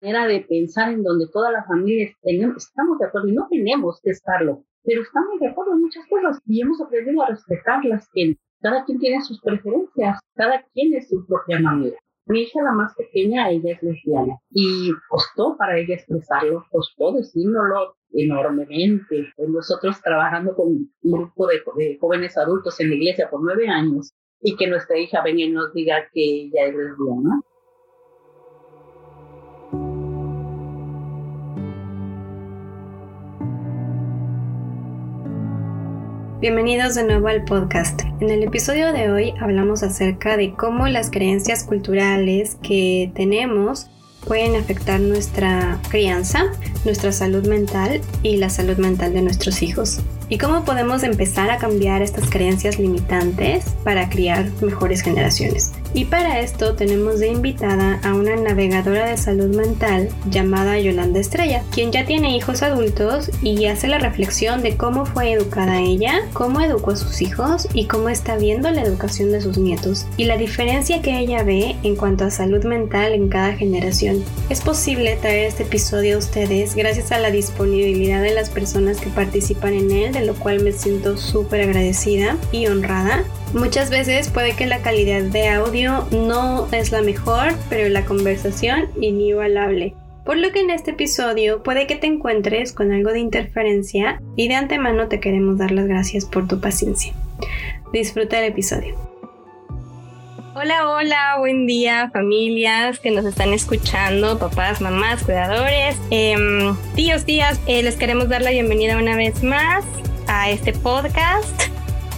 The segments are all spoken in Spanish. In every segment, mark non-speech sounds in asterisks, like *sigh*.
manera de pensar en donde todas las familias tenemos, estamos de acuerdo y no tenemos que estarlo, pero estamos de acuerdo en muchas cosas y hemos aprendido a respetarlas, cada quien tiene sus preferencias, cada quien es su propia manera. Mi hija, la más pequeña, ella es lesbiana y costó para ella expresarlo, costó decírnoslo enormemente. Nosotros trabajando con un grupo de, de, jóvenes adultos en la iglesia por nueve años y que nuestra hija venga y nos diga que ella es lesbiana. Bienvenidos de nuevo al podcast. En el episodio de hoy hablamos acerca de cómo las creencias culturales que tenemos pueden afectar nuestra crianza, nuestra salud mental y la salud mental de nuestros hijos. Y cómo podemos empezar a cambiar estas creencias limitantes para criar mejores generaciones. Y para esto tenemos de invitada a una navegadora de salud mental llamada Yolanda Estrella, quien ya tiene hijos adultos y hace la reflexión de cómo fue educada ella, cómo educó a sus hijos y cómo está viendo la educación de sus nietos y la diferencia que ella ve en cuanto a salud mental en cada generación. Es posible traer este episodio a ustedes gracias a la disponibilidad de las personas que participan en él, de lo cual me siento súper agradecida y honrada. Muchas veces puede que la calidad de audio no es la mejor, pero la conversación inigualable. Por lo que en este episodio puede que te encuentres con algo de interferencia y de antemano te queremos dar las gracias por tu paciencia. Disfruta el episodio. Hola, hola, buen día familias que nos están escuchando, papás, mamás, cuidadores, em, tíos, tías, eh, les queremos dar la bienvenida una vez más a este podcast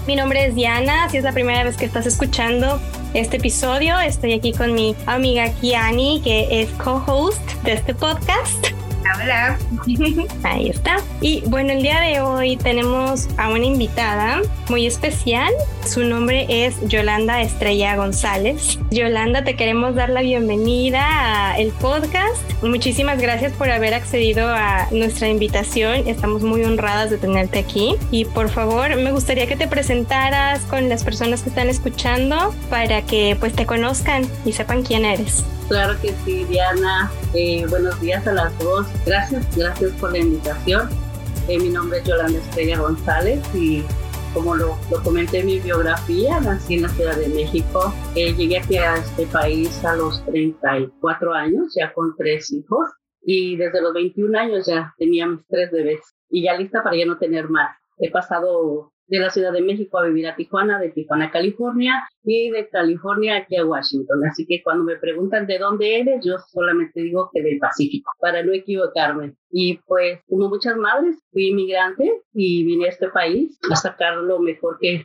mi nombre es Diana, si es la primera vez que estás escuchando este episodio, estoy aquí con mi amiga Kiani, que es co-host de este podcast. Hola. *laughs* Ahí está. Y bueno, el día de hoy tenemos a una invitada muy especial. Su nombre es Yolanda Estrella González. Yolanda, te queremos dar la bienvenida al podcast. Muchísimas gracias por haber accedido a nuestra invitación. Estamos muy honradas de tenerte aquí. Y por favor, me gustaría que te presentaras con las personas que están escuchando para que pues te conozcan y sepan quién eres. Claro que sí, Diana. Eh, buenos días a las dos. Gracias, gracias por la invitación. Eh, mi nombre es Yolanda Estrella González y como lo, lo, comenté en mi biografía, nací en la Ciudad de México. Eh, llegué aquí a este país a los 34 años, ya con tres hijos. Y desde los 21 años ya tenía mis tres bebés y ya lista para ya no tener más. He pasado de la Ciudad de México a vivir a Tijuana, de Tijuana a California y de California aquí a Washington. Así que cuando me preguntan de dónde eres, yo solamente digo que del Pacífico, para no equivocarme. Y pues como muchas madres, fui inmigrante y vine a este país a sacar lo mejor que,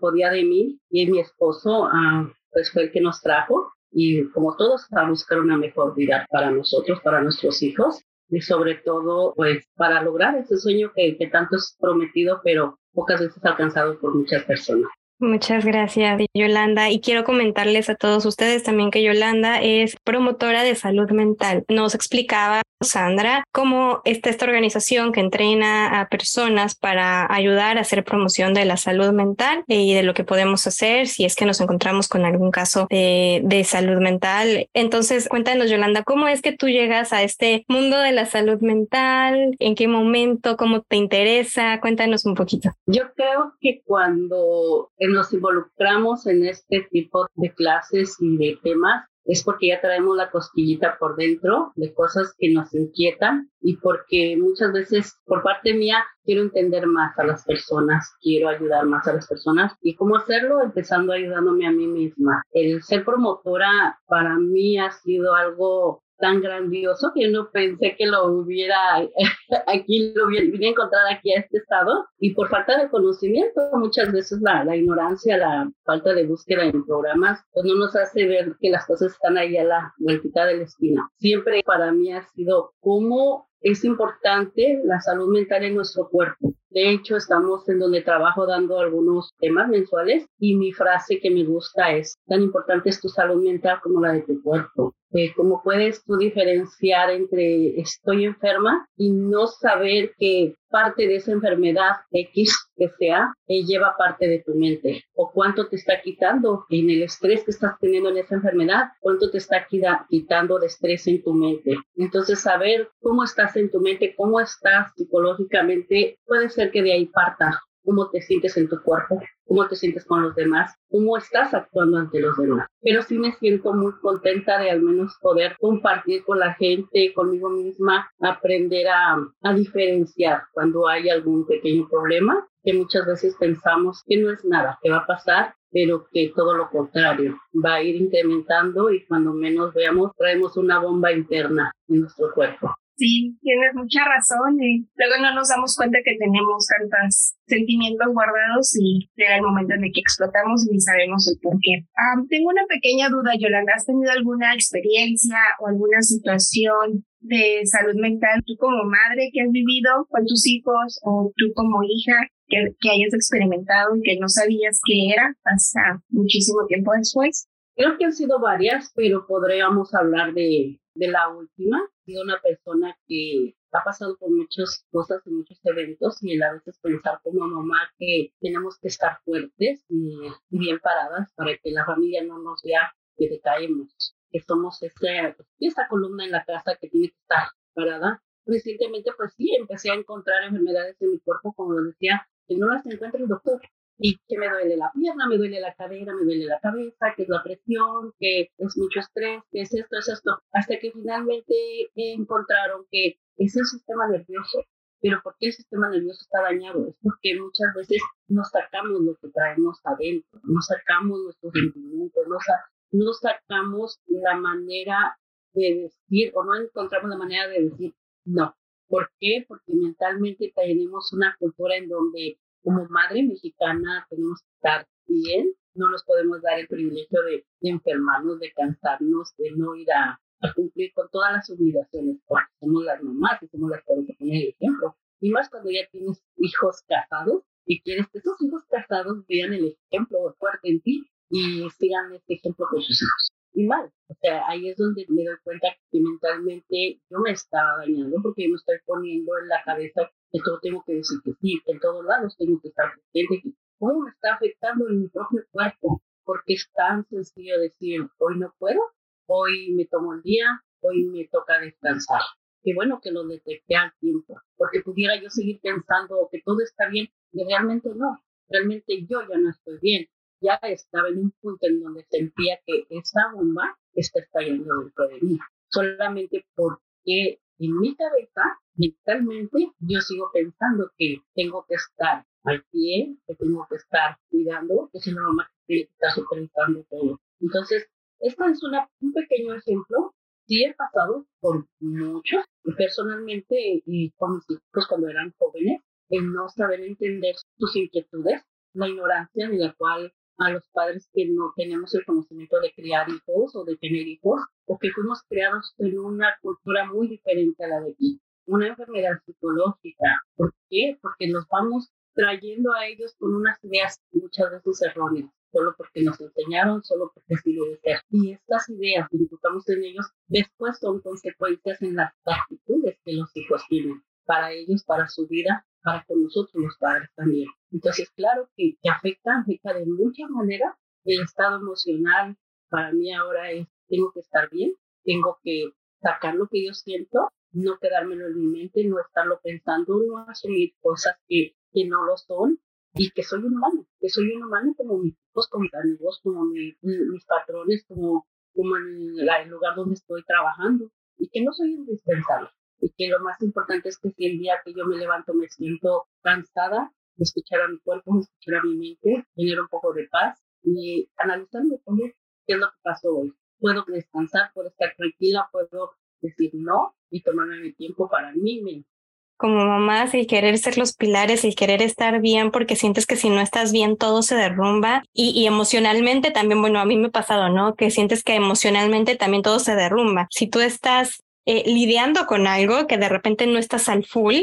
podía de mí y mi esposo ah, pues fue el que nos trajo y como todos a buscar una mejor vida para nosotros, para nuestros hijos y sobre todo pues para lograr ese sueño que, que tanto es prometido pero pocas veces alcanzado por muchas personas. Muchas gracias, Yolanda. Y quiero comentarles a todos ustedes también que Yolanda es promotora de salud mental. Nos explicaba Sandra cómo está esta organización que entrena a personas para ayudar a hacer promoción de la salud mental y de lo que podemos hacer si es que nos encontramos con algún caso de, de salud mental. Entonces, cuéntanos, Yolanda, ¿cómo es que tú llegas a este mundo de la salud mental? ¿En qué momento? ¿Cómo te interesa? Cuéntanos un poquito. Yo creo que cuando nos involucramos en este tipo de clases y de temas es porque ya traemos la cosquillita por dentro de cosas que nos inquietan y porque muchas veces por parte mía quiero entender más a las personas, quiero ayudar más a las personas y cómo hacerlo empezando ayudándome a mí misma. El ser promotora para mí ha sido algo tan grandioso que no pensé que lo hubiera *laughs* aquí, lo vine a encontrar aquí a este estado y por falta de conocimiento, muchas veces la, la ignorancia, la falta de búsqueda en programas, pues no nos hace ver que las cosas están ahí a la vueltita de la esquina. Siempre para mí ha sido cómo es importante la salud mental en nuestro cuerpo. De hecho, estamos en donde trabajo dando algunos temas mensuales y mi frase que me gusta es, tan importante es tu salud mental como la de tu cuerpo. Eh, ¿Cómo puedes tú diferenciar entre estoy enferma y no saber que parte de esa enfermedad X que sea eh, lleva parte de tu mente? ¿O cuánto te está quitando en el estrés que estás teniendo en esa enfermedad? ¿Cuánto te está quitando de estrés en tu mente? Entonces, saber cómo estás en tu mente, cómo estás psicológicamente, puede ser que de ahí parta cómo te sientes en tu cuerpo, cómo te sientes con los demás, cómo estás actuando ante los demás. Pero sí me siento muy contenta de al menos poder compartir con la gente, conmigo misma, aprender a, a diferenciar cuando hay algún pequeño problema, que muchas veces pensamos que no es nada, que va a pasar, pero que todo lo contrario, va a ir incrementando y cuando menos veamos traemos una bomba interna en nuestro cuerpo. Sí, tienes mucha razón. Y luego no nos damos cuenta que tenemos tantos sentimientos guardados y llega el momento en el que explotamos y ni sabemos el por qué. tengo una pequeña duda, Yolanda. ¿Has tenido alguna experiencia o alguna situación de salud mental, tú como madre que has vivido con tus hijos o tú como hija que hayas experimentado y que no sabías qué era hasta muchísimo tiempo después? Creo que han sido varias, pero podríamos hablar de, de la última sido una persona que ha pasado por muchas cosas y muchos eventos y a veces pensar como mamá que tenemos que estar fuertes y, bien paradas para que la familia no nos vea que decaemos, que somos ese, esa columna en la casa que tiene que estar parada. Recientemente, pues sí, empecé a encontrar enfermedades en mi cuerpo, como decía, que no las encuentra el doctor y que me duele la pierna, me duele la cadera, me duele la cabeza, que es la presión, que es mucho estrés, que es esto, es esto, hasta que finalmente encontraron que es el sistema nervioso. Pero ¿por qué el sistema nervioso está dañado? Es porque muchas veces nos sacamos lo que traemos adentro, nos sacamos nuestros sentimientos, nos, nos sacamos la manera de decir o no encontramos la manera de decir no. ¿Por qué? Porque mentalmente tenemos una cultura en donde como madre mexicana tenemos que estar bien, no nos podemos dar el privilegio de, enfermarnos, de cansarnos, de no ir a, cumplir con todas las obligaciones, porque somos las mamás y somos las que vamos a poner el ejemplo. Y más cuando ya tienes hijos casados y quieres que esos hijos casados vean el ejemplo fuerte en ti y sigan este ejemplo con sus hijos. Mal, o sea, ahí es donde me doy cuenta que mentalmente yo me estaba dañando porque yo me estoy poniendo en la cabeza que todo tengo que decir que sí, que en todos lados tengo que estar presente, cómo me está afectando en mi propio cuerpo, porque es tan sencillo decir, hoy no puedo, hoy me tomo el día, hoy me toca descansar. Qué bueno que lo detecté al tiempo, porque pudiera yo seguir pensando que todo está bien y realmente no, realmente yo ya no estoy bien, ya estaba en un punto en donde sentía que esa bomba está estallando dentro de mí, solamente porque en mi cabeza, mentalmente, yo sigo pensando que tengo que estar al pie, que tengo que estar cuidando, que si no, mamá tiene que estar supervisando todo. Entonces, esto es una, un pequeño ejemplo. Sí he pasado por muchos, personalmente y con mis hijos cuando eran jóvenes, el no saber entender sus inquietudes, la ignorancia de la cual a los padres que no tenemos el conocimiento de criar hijos o de tener hijos, o que fuimos criados en una cultura muy diferente a la de aquí. Una enfermedad psicológica. ¿Por qué? Porque nos vamos trayendo a ellos con unas ideas muchas veces erróneas, solo porque nos enseñaron, solo porque así lo ser. Y estas ideas que inculcamos en ellos después son consecuencias en las actitudes que los hijos tienen para ellos, para su vida, para con nosotros los padres también. Entonces, claro que, afecta, afecta de muchas maneras el estado emocional. Para mí ahora es, tengo que estar bien, tengo que sacar lo que yo siento, no quedármelo en mi mente, no estarlo pensando, no asumir cosas que, que no lo son y que soy un humano, que soy un humano como mis hijos, como mis amigos, como mis patrones, como, como en el lugar donde estoy trabajando y que no soy indispensable y que lo más importante es que si el día que yo me levanto me siento cansada, escuchar a mi cuerpo, escuchar a mi mente, tener un poco de paz y analizarme también qué es lo que pasó hoy. Puedo descansar, puedo estar tranquila, puedo decir no y tomarme mi tiempo para mí misma. Como mamás, el querer ser los pilares, el querer estar bien, porque sientes que si no estás bien todo se derrumba y, y emocionalmente también, bueno, a mí me ha pasado, ¿no? Que sientes que emocionalmente también todo se derrumba. Si tú estás eh, lidiando con algo que de repente no estás al full,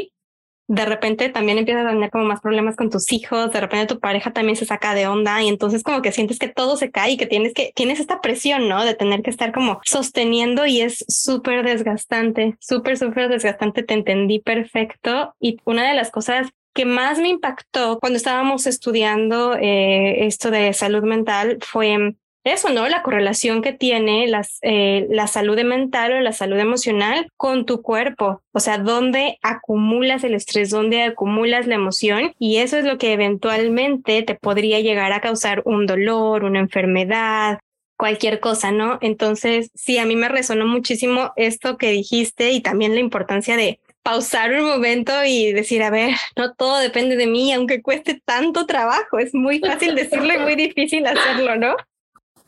de repente también empiezas a tener como más problemas con tus hijos, de repente tu pareja también se saca de onda y entonces como que sientes que todo se cae y que tienes que, tienes esta presión, ¿no? De tener que estar como sosteniendo y es súper desgastante, súper, súper desgastante, te entendí perfecto y una de las cosas que más me impactó cuando estábamos estudiando eh, esto de salud mental fue eso, ¿no? La correlación que tiene las, eh, la salud mental o la salud emocional con tu cuerpo. O sea, dónde acumulas el estrés, dónde acumulas la emoción y eso es lo que eventualmente te podría llegar a causar un dolor, una enfermedad, cualquier cosa, ¿no? Entonces, sí, a mí me resonó muchísimo esto que dijiste y también la importancia de pausar un momento y decir, a ver, no todo depende de mí, aunque cueste tanto trabajo. Es muy fácil decirlo y muy *laughs* difícil hacerlo, ¿no?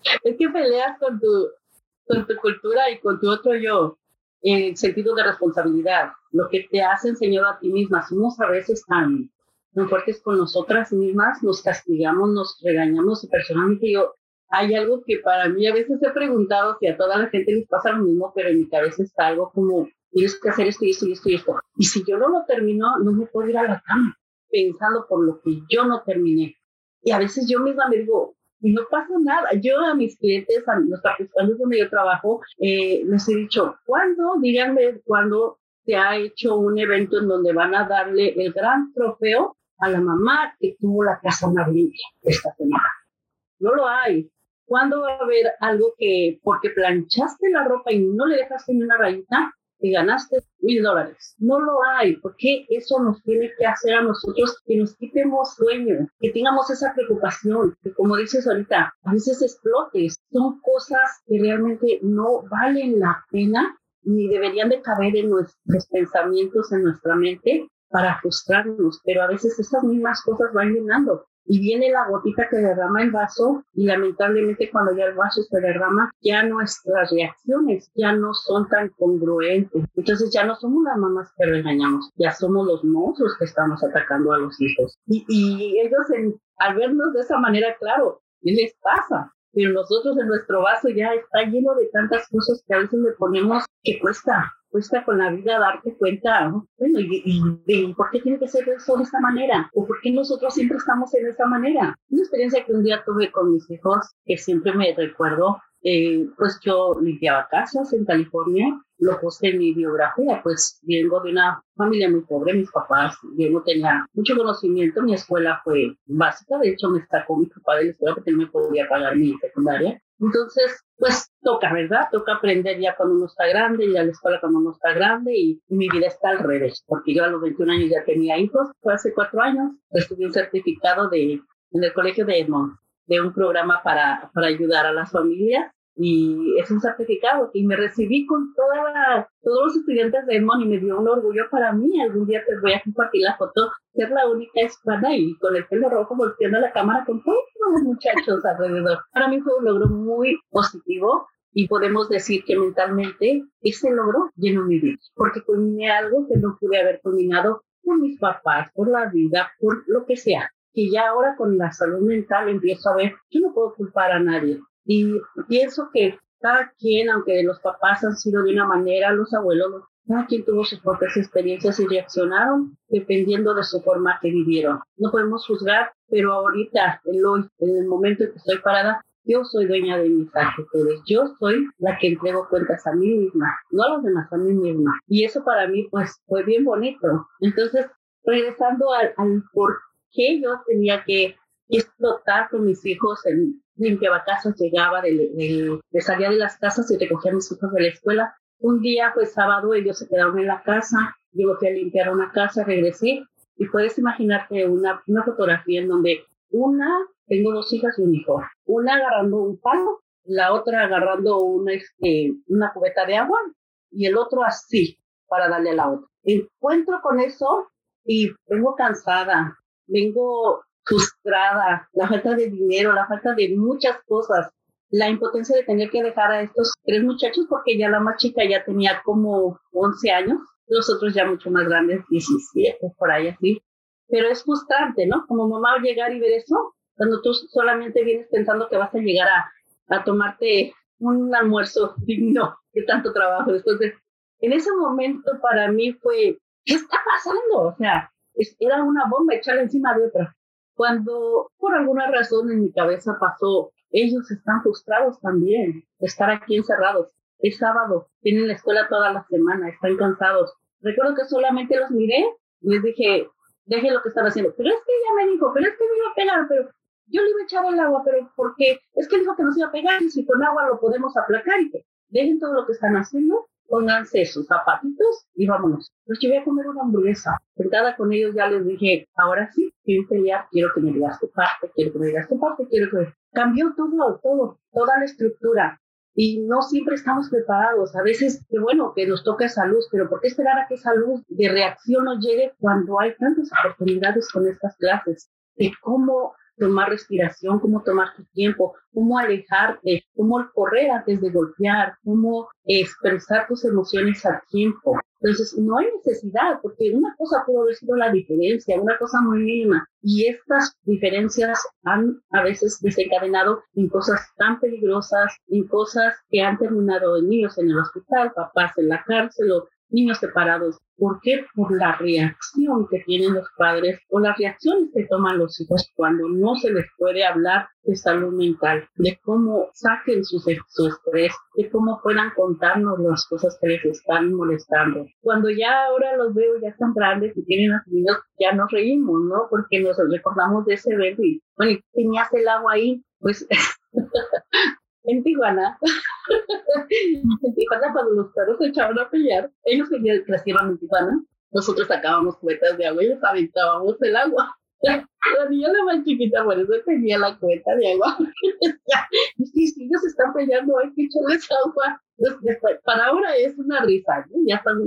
*laughs* Es que peleas con tu, con tu cultura y con tu otro yo en sentido de responsabilidad. Lo que te has enseñado a ti misma. Somos a veces tan, tan fuertes con nosotras mismas, nos castigamos, nos regañamos y personalmente yo, hay algo que para mí a veces he preguntado si a toda la gente les pasa lo mismo, pero en mi cabeza está algo como, tienes que hacer esto y esto y esto y esto. Y si yo no lo termino, no me puedo ir a la cama pensando por lo que yo no terminé. Y a veces yo misma me digo, no pasa nada. Yo a mis clientes, a los participantes donde yo trabajo, eh, les he dicho, ¿cuándo? Díganme cuándo se ha hecho un evento en donde van a darle el gran trofeo a la mamá que tuvo la casa más limpia esta semana. No lo hay. ¿Cuándo va a haber algo que, porque planchaste la ropa y no le dejaste ni una rayita, y ganaste mil dólares. No lo hay, porque eso nos tiene que hacer a nosotros que nos quitemos sueño, que tengamos esa preocupación, que como dices ahorita, a veces explotes. Son cosas que realmente no valen la pena ni deberían de caber en nuestros pensamientos, en nuestra mente para frustrarnos, pero a veces esas mismas cosas van llenando y viene la gotita que derrama el vaso y lamentablemente cuando ya el vaso se derrama, ya nuestras reacciones ya no son tan congruentes. Entonces ya no somos las mamás que regañamos, ya somos los monstruos que estamos atacando a los hijos. Y, ellos al vernos de esa manera, claro, ¿qué les pasa? Pero nosotros en nuestro vaso ya está lleno de tantas cosas que a veces le ponemos que cuesta, cuesta con la vida darte cuenta, bueno, y, por qué tiene que ser eso de esta manera? ¿O por qué nosotros siempre estamos en esta manera? Una experiencia que un día tuve con mis hijos, que siempre me recuerdo, eh, pues yo limpiaba casas en California, lo puse en mi biografía, pues vengo de una familia muy pobre, mis papás, yo no tenía mucho conocimiento, mi escuela fue básica, de hecho me sacó mi papá de la escuela porque no me podía pagar mi secundaria, entonces, pues toca, ¿verdad? Toca aprender ya cuando uno está grande, y a la escuela cuando uno está grande y, mi vida está al revés, porque yo a los 21 años ya tenía hijos, fue hace cuatro años, estudié un certificado de, en el colegio de Edmond, de un programa para, para ayudar a las familias y es un certificado y me recibí con toda todos los estudiantes de Edmond y me dio un orgullo para mí. Algún día te voy a compartir la foto, ser la única hispana y con el pelo rojo volteando la cámara con todos los muchachos alrededor. Para mí fue un logro muy positivo y podemos decir que mentalmente ese logro llenó mi vida, porque culminé algo que no pude haber culminado por mis papás, por la vida, por lo que sea. Que ya ahora con la salud mental empiezo a ver, yo no puedo culpar a nadie y pienso que cada quien, aunque los papás han sido de una manera, los abuelos, cada quien tuvo sus propias experiencias y reaccionaron dependiendo de su forma que vivieron. No podemos juzgar, pero ahorita, en, hoy, en el momento en que estoy parada, yo soy dueña de mis actitudes. Yo soy la que entrego cuentas a mí misma, no a los demás, a mí misma. Y eso para mí, pues, fue bien bonito. Entonces, regresando al, al por qué yo tenía que explotar con mis hijos en, limpiaba casas, llegaba, de, de, salía de las casas y recogía a mis hijos de la escuela. Un día fue sábado, ellos se quedaron en la casa, yo fui a limpiar una casa, regresé y puedes imaginarte una, una fotografía en donde una, tengo dos hijas y un hijo, una agarrando un palo, la otra agarrando una, este, una cubeta de agua y el otro así para darle a la otra. Encuentro con eso y vengo cansada, vengo frustrada, la falta de dinero, la falta de muchas cosas, la impotencia de tener que dejar a estos tres muchachos porque ya la más chica ya tenía como 11 años, los otros ya mucho más grandes, 17, por ahí así. Pero es frustrante, ¿no? Como mamá llegar y ver eso, cuando tú solamente vienes pensando que vas a llegar a, a tomarte un almuerzo *laughs* digno de tanto trabajo de en ese momento para mí fue, ¿qué está pasando? O sea, era una bomba echarla encima de otra. Cuando por alguna razón en mi cabeza pasó, ellos están frustrados también de estar aquí encerrados. Es sábado, tienen la escuela toda la semana, están cansados. Recuerdo que solamente los miré y les dije, deje lo que están haciendo. Pero es que ella me dijo, pero es que me iba a pegar, pero yo le iba a echar el agua, pero porque es que dijo que nos iba a pegar y si con agua lo podemos aplacar y que dejen todo lo que están haciendo, pónganse sus zapatitos y vámonos. Los llevé a comer una hamburguesa. Sentada con ellos ya les dije, ahora sí, quiero pelear, quiero que me digas tu parte, quiero que me digas tu parte, quiero que... Cambió todo, todo, toda la estructura y no siempre estamos preparados. A veces, qué bueno que nos toca esa luz, pero ¿por qué esperar a que esa luz de reacción nos llegue cuando hay tantas oportunidades con estas clases? De cómo tomar respiración, cómo tomar tu tiempo, cómo alejarte, cómo correr antes de golpear, cómo expresar tus emociones a tiempo. Entonces, no hay necesidad, porque una cosa pudo haber sido la diferencia, una cosa muy mínima, y estas diferencias han a veces desencadenado en cosas tan peligrosas, en cosas que han terminado en niños en el hospital, papás en la cárcel o niños separados. ¿Por qué? Por la reacción que tienen los padres o las reacciones que toman los hijos cuando no se les puede hablar de salud mental, de cómo saquen su, su estrés, de cómo puedan contarnos las cosas que les están molestando. Cuando ya ahora los veo ya tan grandes y tienen a sus niños, ya nos reímos, ¿no? Porque nos recordamos de ese bebé bueno, tenías el agua ahí, pues *laughs* en Tijuana, *laughs* en Tijuana cuando los perros se echaban a pelear, ellos crecieron en Tijuana, nosotros sacábamos cuetas de agua y les aventábamos el agua. *laughs* La niña la más chiquita, por eso tenía la cueta de agua. *laughs* y si ellos están peleando, hay que echarles agua. para ahora es una risa, ¿no? ya están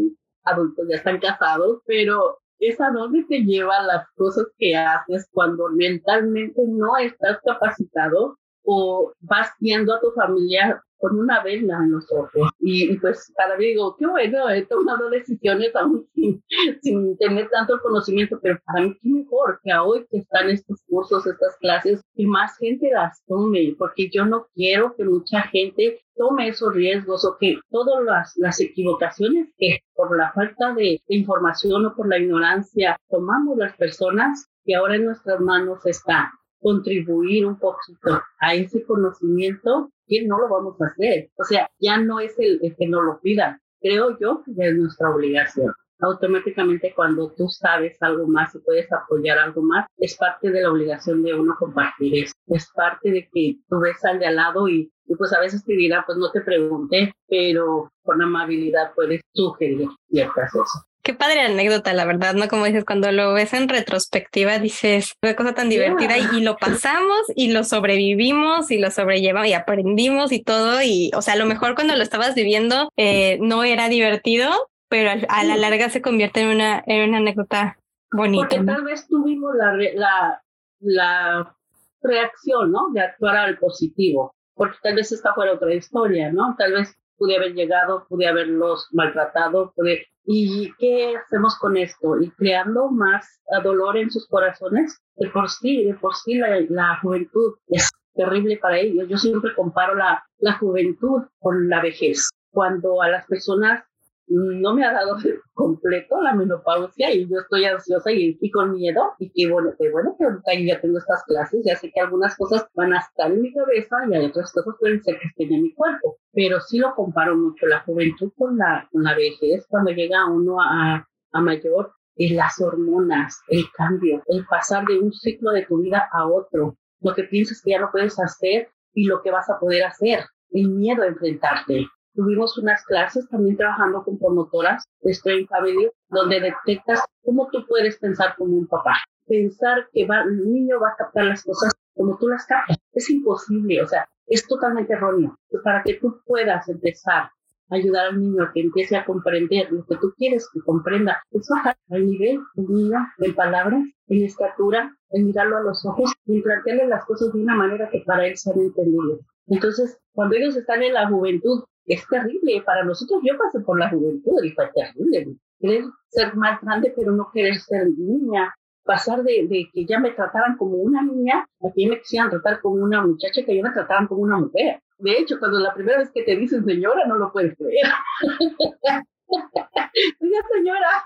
adultos, ya están casados, pero es a dónde te lleva las cosas que haces cuando mentalmente no estás capacitado o vas viendo a tu familia con una venda en los ojos. Y, pues para mí digo, qué bueno, he tomado decisiones aún *laughs* sin, tener tanto conocimiento, pero para mí qué mejor que hoy que están estos cursos, estas clases, que más gente las tome, porque yo no quiero que mucha gente tome esos riesgos o que todas las, las equivocaciones que por la falta de, de información o por la ignorancia tomamos las personas que ahora en nuestras manos están contribuir un poquito a ese conocimiento, que no lo vamos a hacer. O sea, ya no es el, que nos lo pidan. Creo yo que es nuestra obligación. Automáticamente cuando tú sabes algo más y puedes apoyar algo más, es parte de la obligación de uno compartir eso. Es parte de que tú ves al de al lado y, y pues a veces te dirá, pues no te pregunté, pero con amabilidad puedes sugerir ciertas cosas. Qué padre anécdota, la verdad, ¿no? Como dices, cuando lo ves en retrospectiva, dices, qué cosa tan divertida y, lo pasamos y lo sobrevivimos y lo sobrellevamos y aprendimos y todo. Y, o sea, a lo mejor cuando lo estabas viviendo eh, no era divertido, pero a la larga se convierte en una, en una anécdota bonita. Porque tal vez tuvimos la, la, la reacción, ¿no? De actuar al positivo, porque tal vez esta fuera otra historia, ¿no? Tal vez pude haber llegado, pude haberlos maltratado, pude... ¿Y qué hacemos con esto? Y creando más dolor en sus corazones. De por sí, de por sí la, la juventud es terrible para ellos. Yo siempre comparo la, la juventud con la vejez. Cuando a las personas no me ha dado completo la menopausia y yo estoy ansiosa y, y, con miedo y qué bueno, qué bueno que ahorita ya tengo estas clases, ya sé que algunas cosas van a estar en mi cabeza y hay otras cosas pueden ser que estén en mi cuerpo, pero sí lo comparo mucho la juventud con la, con la vejez, cuando llega uno a, a mayor, es las hormonas, el cambio, el pasar de un ciclo de tu vida a otro, lo que piensas que ya no puedes hacer y lo que vas a poder hacer, el miedo a enfrentarte, Tuvimos unas clases también trabajando con promotoras de Strain Family, donde detectas cómo tú puedes pensar como un papá. Pensar que va, el niño va a captar las cosas como tú las captas. Es imposible, o sea, es totalmente erróneo. Para que tú puedas empezar a ayudar al niño a que empiece a comprender lo que tú quieres que comprenda, es bajar al nivel del niño en palabras, en estatura, en mirarlo a los ojos y plantearle las cosas de una manera que para él sean entendibles. Entonces, cuando ellos están en la juventud, es terrible. Para nosotros, yo pasé por la juventud y fue terrible. Querer ser más grande, pero no querer ser niña. Pasar de, que ya me trataran como una niña a que me quisieran tratar como una muchacha, que ya me trataran como una mujer. De hecho, cuando la primera vez que te dicen señora, no lo puedes creer. *laughs* Oiga, señora.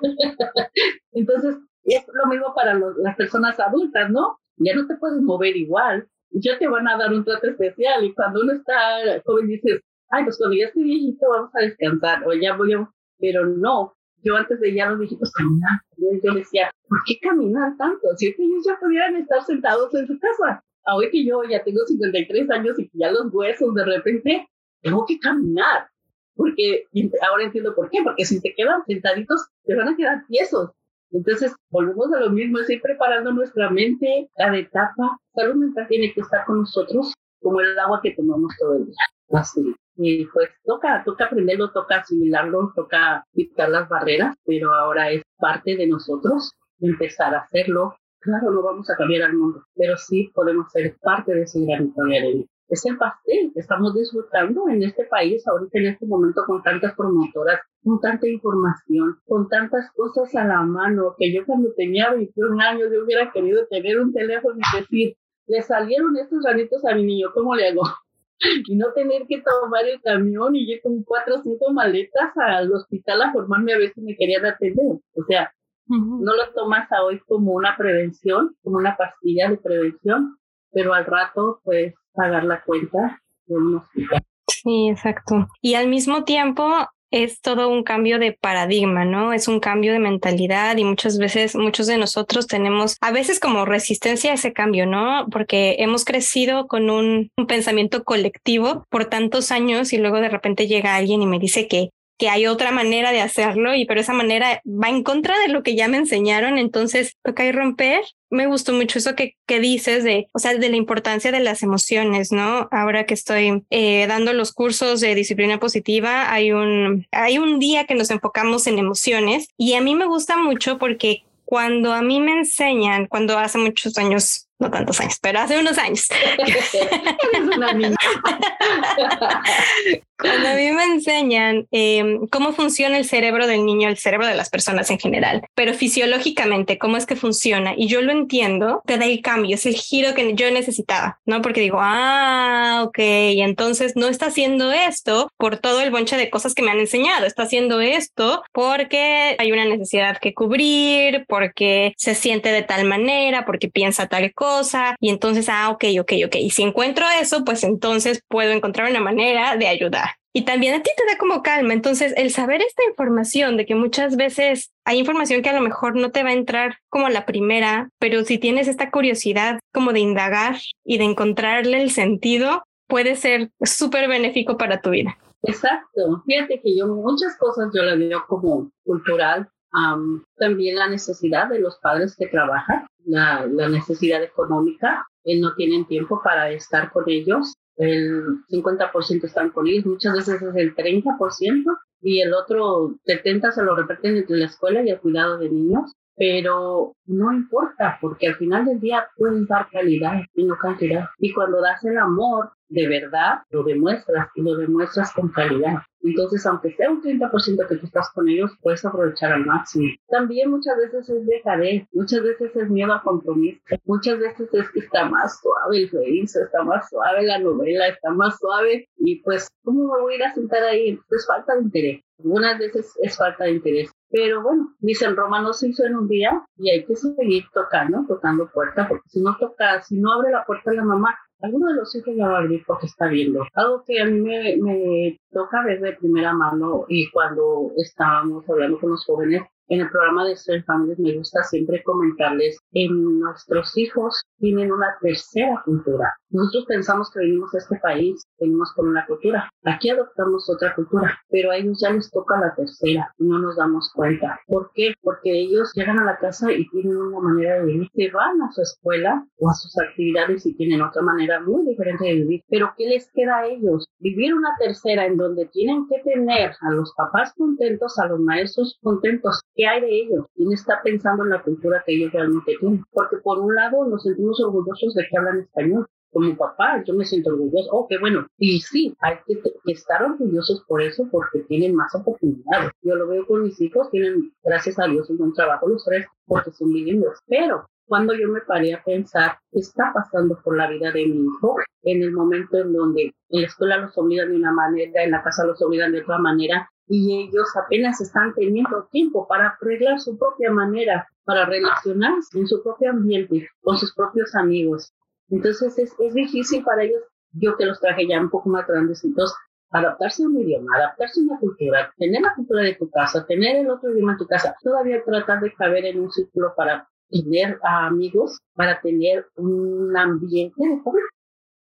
Entonces, es lo mismo para las personas adultas, ¿no? Ya no te puedes mover igual, ya te van a dar un trato especial y cuando uno está joven dices, ay, pues cuando ya estoy viejito vamos a descansar o ya voy a... Pero no, yo antes veía a los viejitos caminar, yo decía, ¿por qué caminar tanto? Si es que ellos ya pudieran estar sentados en su casa. Ahora que yo ya tengo 53 años y que ya los huesos de repente, tengo que caminar. Porque ahora entiendo por qué, porque si te quedan sentaditos, te van a quedar tiesos. Entonces, volvemos a lo mismo, es ir preparando nuestra mente cada etapa. Salud mental tiene que estar con nosotros como el agua que tomamos todo el día. Así. Y pues toca, toca aprenderlo, toca asimilarlo, toca quitar las barreras, pero ahora es parte de nosotros empezar a hacerlo. Claro, no vamos a cambiar al mundo, pero sí podemos ser parte de ese granito de arena es el pastel que estamos disfrutando en este país ahorita en este momento con tantas promotoras, con tanta información, con tantas cosas a la mano, que yo cuando tenía 21 años yo hubiera querido tener un teléfono y decir, le salieron estos granitos a mi niño, ¿cómo le hago? *laughs* y no tener que tomar el camión y ir con cuatro o cinco maletas al hospital a formarme a ver si me querían atender. O sea, no lo tomas a hoy como una prevención, como una pastilla de prevención, pero al rato, pues, pagar la cuenta de un hospital. Sí, exacto. Y al mismo tiempo es todo un cambio de paradigma, ¿no? Es un cambio de mentalidad y muchas veces muchos de nosotros tenemos a veces como resistencia a ese cambio, ¿no? Porque hemos crecido con un, un pensamiento colectivo por tantos años y luego de repente llega alguien y me dice que que hay otra manera de hacerlo y pero esa manera va en contra de lo que ya me enseñaron, entonces toca ir romper. Me gustó mucho eso que, que dices de, o sea, de la importancia de las emociones, ¿no? Ahora que estoy eh, dando los cursos de disciplina positiva, hay un, hay un día que nos enfocamos en emociones y a mí me gusta mucho porque cuando a mí me enseñan, cuando hace muchos años no tantos años, pero hace unos años. *laughs* *laughs* *laughs* Cuando a mí me enseñan em, cómo funciona el cerebro del niño, el cerebro de las personas en general, pero fisiológicamente, cómo es que funciona, y yo lo entiendo, te da el cambio, es el giro que yo necesitaba, ¿no? Porque digo, ah, ok, entonces no está haciendo esto por todo el bonche de cosas que me han enseñado, está haciendo esto porque hay una necesidad que cubrir, porque se siente de tal manera, porque piensa tal cosa y entonces, ah, ok, ok, ok. Y si encuentro eso, pues entonces puedo encontrar una manera de ayudar. Y también a ti te da como calma. Entonces, el saber esta información de que muchas veces hay información que a lo mejor no te va a entrar como la primera, pero si tienes esta curiosidad como de indagar y de encontrarle el sentido, puede ser súper benéfico para tu vida. Exacto. Fíjate que yo muchas cosas yo las veo como cultural, también la necesidad de los padres que trabajan, la, la necesidad económica, eh, no tienen tiempo para estar con ellos, el 50% están con ellos, muchas veces es el 30% y el otro 70% se lo repiten entre la escuela y el cuidado de niños pero no importa porque al final del día puedes dar calidad y no cantidad. Y cuando das el amor de verdad, lo demuestras y lo demuestras con calidad. Entonces, aunque sea un 30% que tú estás con ellos, puedes aprovechar al máximo. También muchas veces es dejadez, muchas veces es miedo a compromiso, muchas veces es que está más suave el juicio, está más suave la novela, está más suave y pues, ¿cómo me voy a ir a sentar ahí? Pues falta de interés. Algunas veces es falta de interés. Pero bueno, dicen Roma no se hizo en un día y hay que seguir tocando, tocando puerta, porque si no toca, si no abre la puerta la mamá, alguno de los hijos ya va a abrir porque está viendo. Algo que a mí me, me toca ver de primera mano y cuando estábamos hablando con los jóvenes en el programa de Ser Families me gusta siempre comentarles, en nuestros hijos tienen una tercera cultura. Nosotros pensamos que venimos a este país, venimos con una cultura. Aquí adoptamos otra cultura, pero a ellos ya les toca la tercera y no nos damos cuenta. ¿Por qué? Porque ellos llegan a la casa y tienen una manera de vivir. Se van a su escuela o a sus actividades y tienen otra manera muy diferente de vivir. Pero ¿qué les queda a ellos? Vivir una tercera en donde tienen que tener a los papás contentos, a los maestros contentos, ¿Qué hay de ellos? ¿Quién está pensando en la cultura que ellos realmente tienen? Porque por un lado nos sentimos orgullosos de que hablan español. Como papá, yo me siento orgulloso. Oh, qué bueno. Y sí, hay que, estar orgullosos por eso, porque tienen más oportunidades. Yo lo veo con mis hijos, tienen, gracias a Dios, un buen trabajo los tres, porque son bilingües. Pero cuando yo me paré a pensar qué está pasando por la vida de mi hijo en el momento en donde en la escuela los obligan de una manera, en la casa los obligan de otra manera, y ellos apenas están teniendo tiempo para arreglar su propia manera, para relacionarse en su propio ambiente, con sus propios amigos. Entonces es, es difícil para ellos, yo que los traje ya un poco más grandecitos, adaptarse a un idioma, adaptarse a una cultura, tener la cultura de tu casa, tener el otro idioma en tu casa, todavía tratar de caber en un círculo para tener amigos, para tener un ambiente de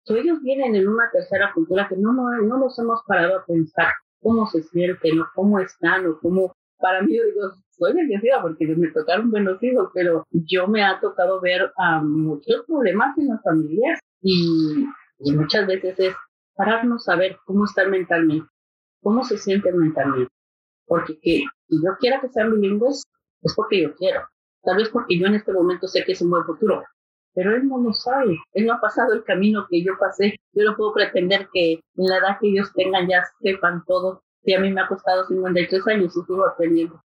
So, ellos vienen en una tercera cultura que no, no, no nos hemos parado a pensar cómo se sienten o cómo están o cómo, para mí *laughs* digo, soy bendecida porque me tocaron buenos hijos, pero yo me ha tocado ver a muchos problemas en las familias y, muchas veces es pararnos a ver cómo están mentalmente, cómo se sienten mentalmente. Porque que si yo quiera que sean bilingües, es porque yo quiero. Tal vez porque yo en este momento sé que es un buen futuro, pero él no lo sabe. Él no ha pasado el camino que yo pasé. Yo no puedo pretender que en la edad que ellos tengan ya sepan todo. Si a mí me ha costado 53 años y sigo aprendiendo.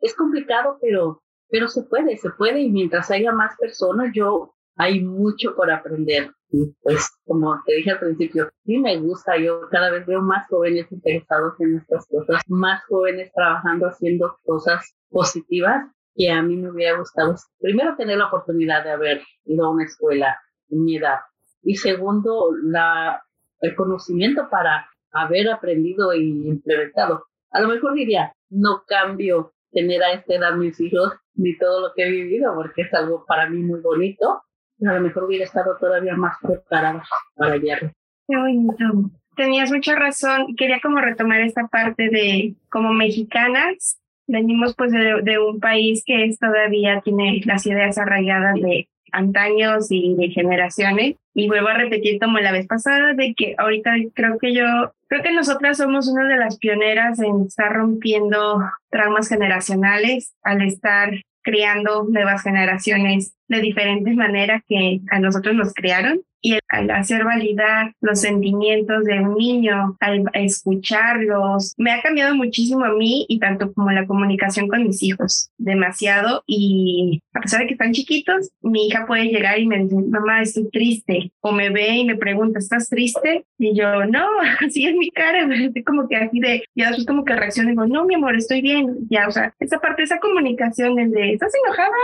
Es complicado, pero, pero se puede, se puede. Y mientras haya más personas, yo hay mucho por aprender. Y pues, como te dije al principio, sí me gusta. Yo cada vez veo más jóvenes interesados en estas cosas, más jóvenes trabajando, haciendo cosas positivas que a mí me hubiera gustado, primero, tener la oportunidad de haber ido a una escuela en mi edad y segundo, la, el conocimiento para haber aprendido y implementado. A lo mejor diría, no cambio tener a esta edad mis hijos ni todo lo que he vivido porque es algo para mí muy bonito, a lo mejor hubiera estado todavía más preparada para hallarlo. Qué bonito. Tenías mucha razón. Quería como retomar esta parte de como mexicanas, venimos pues de, un país que todavía tiene las ideas arraigadas de antaños y de generaciones. Y vuelvo a repetir como la vez pasada, de que ahorita creo que yo, creo que nosotras somos una de las pioneras en estar rompiendo traumas generacionales al estar criando nuevas generaciones de diferentes maneras que a nosotros nos criaron y al hacer validar los sentimientos de un niño, al escucharlos, me ha cambiado muchísimo a mí y tanto como la comunicación con mis hijos, demasiado. Y a pesar de que están chiquitos, mi hija puede llegar y me dice, mamá, estoy triste. O me ve y me pregunta, ¿estás triste? Y yo, no, *laughs* así es mi cara. Estoy como que así de, ya después como que reacciono y digo, no, mi amor, estoy bien. Ya, o sea, esa parte, esa comunicación de, ¿estás enojada?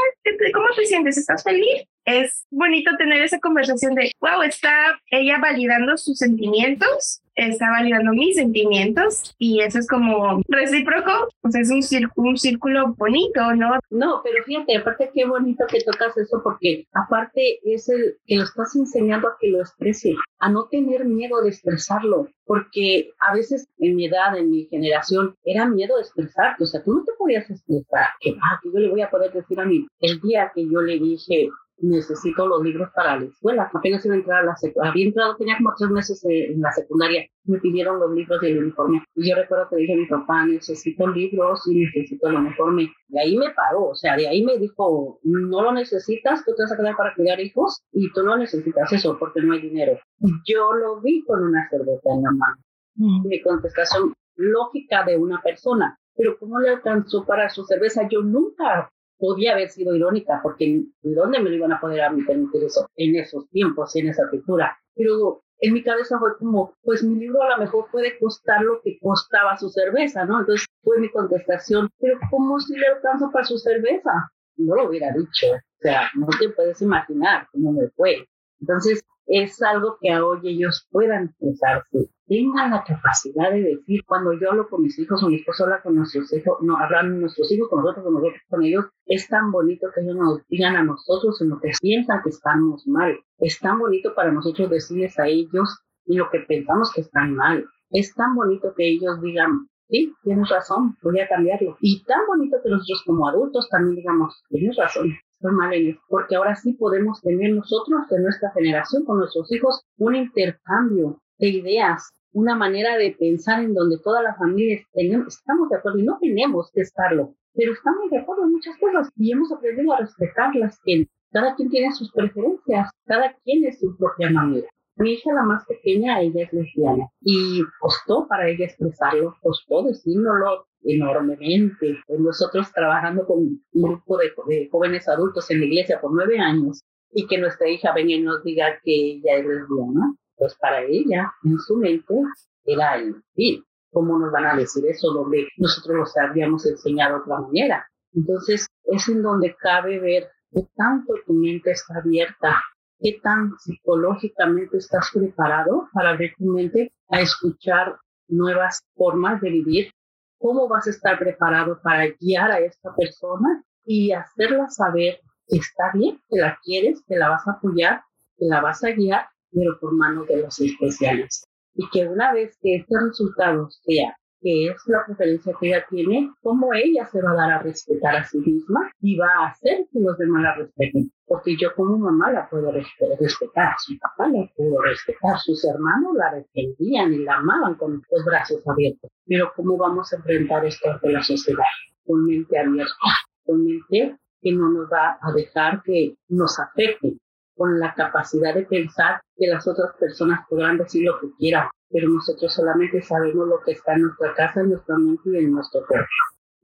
¿Cómo te sientes? ¿Estás feliz? Es bonito tener esa conversación de, wow, está ella validando sus sentimientos, está validando mis sentimientos y eso es como recíproco, sea, es un, círculo, un círculo bonito, ¿no? No, pero fíjate, aparte qué bonito que tocas eso porque aparte es el que lo estás enseñando a que lo exprese, a no tener miedo de expresarlo, porque a veces en mi edad, en mi generación, era miedo de expresarte, o sea, tú no te podías expresar, que, ah, que yo le voy a poder decir a mí, el día que yo le dije, necesito los libros para la escuela. Apenas iba a entrar a la secundaria. Había entrado, tenía como tres meses en la secundaria. Me pidieron los libros y el uniforme. Y yo recuerdo que dije a mi papá, necesito libros y necesito el uniforme. De ahí me paró, o sea, de ahí me dijo, no lo necesitas, tú te vas a quedar para criar hijos y tú no necesitas eso porque no hay dinero. Yo lo vi con una cerveza en la mano. Mm. Mi contestación lógica de una persona. Pero ¿cómo le alcanzó para su cerveza? Yo nunca podía haber sido irónica, porque ¿de dónde me lo iban a poder a mí permitir eso en esos tiempos, en esa cultura? Pero en mi cabeza fue como, pues mi libro a lo mejor puede costar lo que costaba su cerveza, ¿no? Entonces fue mi contestación, pero ¿cómo si le alcanzo para su cerveza? No lo hubiera dicho, o sea, no te puedes imaginar cómo me fue. Entonces, es algo que hoy ellos puedan expresarse, tengan la capacidad de decir, cuando yo hablo con mis hijos o mi esposo habla con nuestros hijos, no, hablan nuestros hijos con nosotros, con nosotros con ellos, es tan bonito que ellos nos digan a nosotros en lo que piensan que estamos mal. Es tan bonito para nosotros decirles a ellos lo que pensamos que están mal. Es tan bonito que ellos digan, sí, tienes razón, voy a cambiarlo. Y tan bonito que nosotros como adultos también digamos, tienes razón, porque ahora sí podemos tener nosotros de nuestra generación con nuestros hijos un intercambio de ideas, una manera de pensar en donde todas las familias tenemos, estamos de acuerdo y no tenemos que estarlo, pero estamos de acuerdo en muchas cosas y hemos aprendido a respetarlas, cada quien tiene sus preferencias, cada quien es su propia manera. Mi hija, la más pequeña, ella es lesbiana y costó para ella expresarlo, costó decírnoslo enormemente. Nosotros trabajando con un grupo de, jóvenes adultos en la iglesia por nueve años y que nuestra hija venga y nos diga que ella es lesbiana, pues para ella, en su mente, era el fin. ¿cómo nos van a decir eso? Donde nosotros los habíamos enseñado de otra manera. Entonces, es en donde cabe ver qué tanto tu mente está abierta, qué tan psicológicamente estás preparado para abrir tu mente a escuchar nuevas formas de vivir, cómo vas a estar preparado para guiar a esta persona y hacerla saber que está bien, que la quieres, que la vas a apoyar, que la vas a guiar, pero por manos de los especialistas. Y que una vez que este resultado sea que es la preferencia que ella tiene, cómo ella se va a dar a respetar a sí misma y va a hacer que los demás la respeten. Porque yo como mamá la puedo respetar, su papá la pudo respetar, sus hermanos la defendían y la amaban con los brazos abiertos. Pero ¿cómo vamos a enfrentar esto ante la sociedad? Con mente abierta, con mente que no nos va a dejar que nos afecte, con la capacidad de pensar que las otras personas podrán decir lo que quieran, pero nosotros solamente sabemos lo que está en nuestra casa, en nuestra mente y en nuestro cuerpo.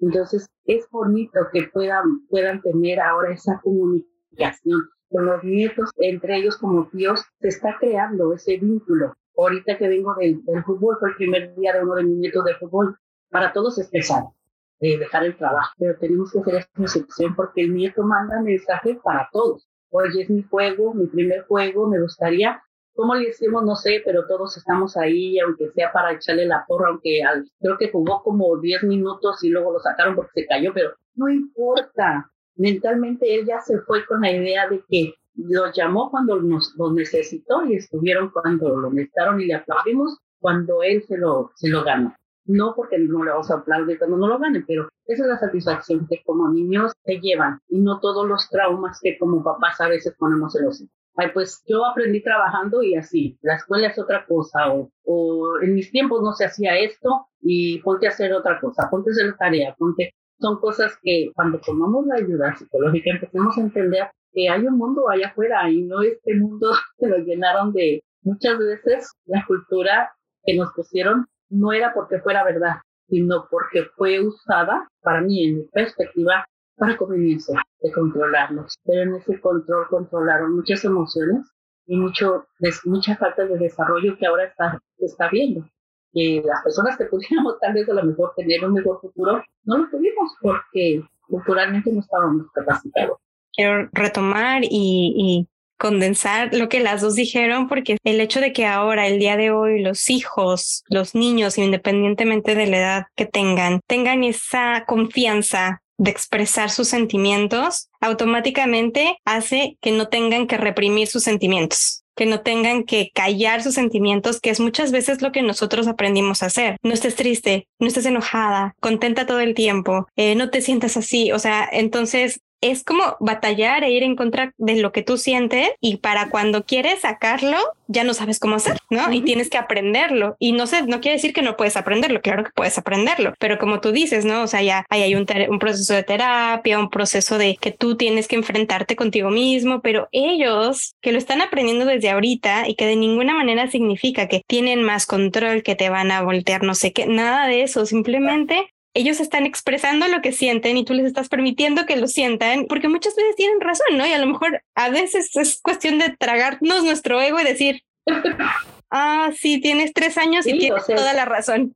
Entonces, es bonito que puedan, puedan tener ahora esa comunicación con los nietos, entre ellos como tíos, se está creando ese vínculo. Ahorita que vengo del, del fútbol, fue el primer día de uno de mis nietos de fútbol. Para todos es pesado de dejar el trabajo, pero tenemos que hacer esta excepción porque el nieto manda mensaje para todos. Oye, es mi juego, mi primer juego, me gustaría ¿Cómo le hicimos? No sé, pero todos estamos ahí, aunque sea para echarle la porra, aunque creo que jugó como 10 minutos y luego lo sacaron porque se cayó, pero no importa. Mentalmente él ya se fue con la idea de que lo llamó cuando nos lo necesitó y estuvieron cuando lo necesitaron y le aplaudimos cuando él se lo, se lo ganó. No porque no le vamos a aplaudir cuando no lo gane, pero esa es la satisfacción que como niños se llevan y no todos los traumas que como papás a veces ponemos en los hijos ay, pues yo aprendí trabajando y así, la escuela es otra cosa, o, o en mis tiempos no se hacía esto y ponte a hacer otra cosa, ponte a hacer la tarea, ponte, son cosas que cuando tomamos la ayuda psicológica empezamos a entender que hay un mundo allá afuera y no este mundo *laughs* que lo llenaron de muchas veces la cultura que nos pusieron no era porque fuera verdad, sino porque fue usada, para mí, en mi perspectiva, para conveniencia de controlarlos. Pero en ese control controlaron muchas emociones y mucho, mucha falta de desarrollo que ahora está, está viendo. Que las personas que pudiéramos tal vez a lo mejor tener un mejor futuro, no lo tuvimos porque culturalmente no estábamos capacitados. Quiero retomar y, y condensar lo que las dos dijeron, porque el hecho de que ahora, el día de hoy, los hijos, los niños, independientemente de la edad que tengan, tengan esa confianza de expresar sus sentimientos, automáticamente hace que no tengan que reprimir sus sentimientos que no tengan que callar sus sentimientos, que es muchas veces lo que nosotros aprendimos a hacer. No estés triste, no estés enojada, contenta todo el tiempo, eh, no te sientas así. O sea, entonces es como batallar e ir en contra de lo que tú sientes y para cuando quieres sacarlo, ya no sabes cómo hacer, ¿no? Y tienes que aprenderlo. Y no sé, no quiere decir que no puedes aprenderlo, claro que puedes aprenderlo, pero como tú dices, ¿no? O sea, ya hay un, un proceso de terapia, un proceso de que tú tienes que enfrentarte contigo mismo, pero ellos que lo están aprendiendo desde ahorita y que de ninguna manera significa que tienen más control, que te van a voltear, no sé qué, nada de eso, simplemente ellos están expresando lo que sienten y tú les estás permitiendo que lo sientan, porque muchas veces tienen razón, ¿no? Y a lo mejor a veces es cuestión de tragarnos nuestro ego y decir, *laughs* ah, sí, tienes tres años y tienes toda la razón.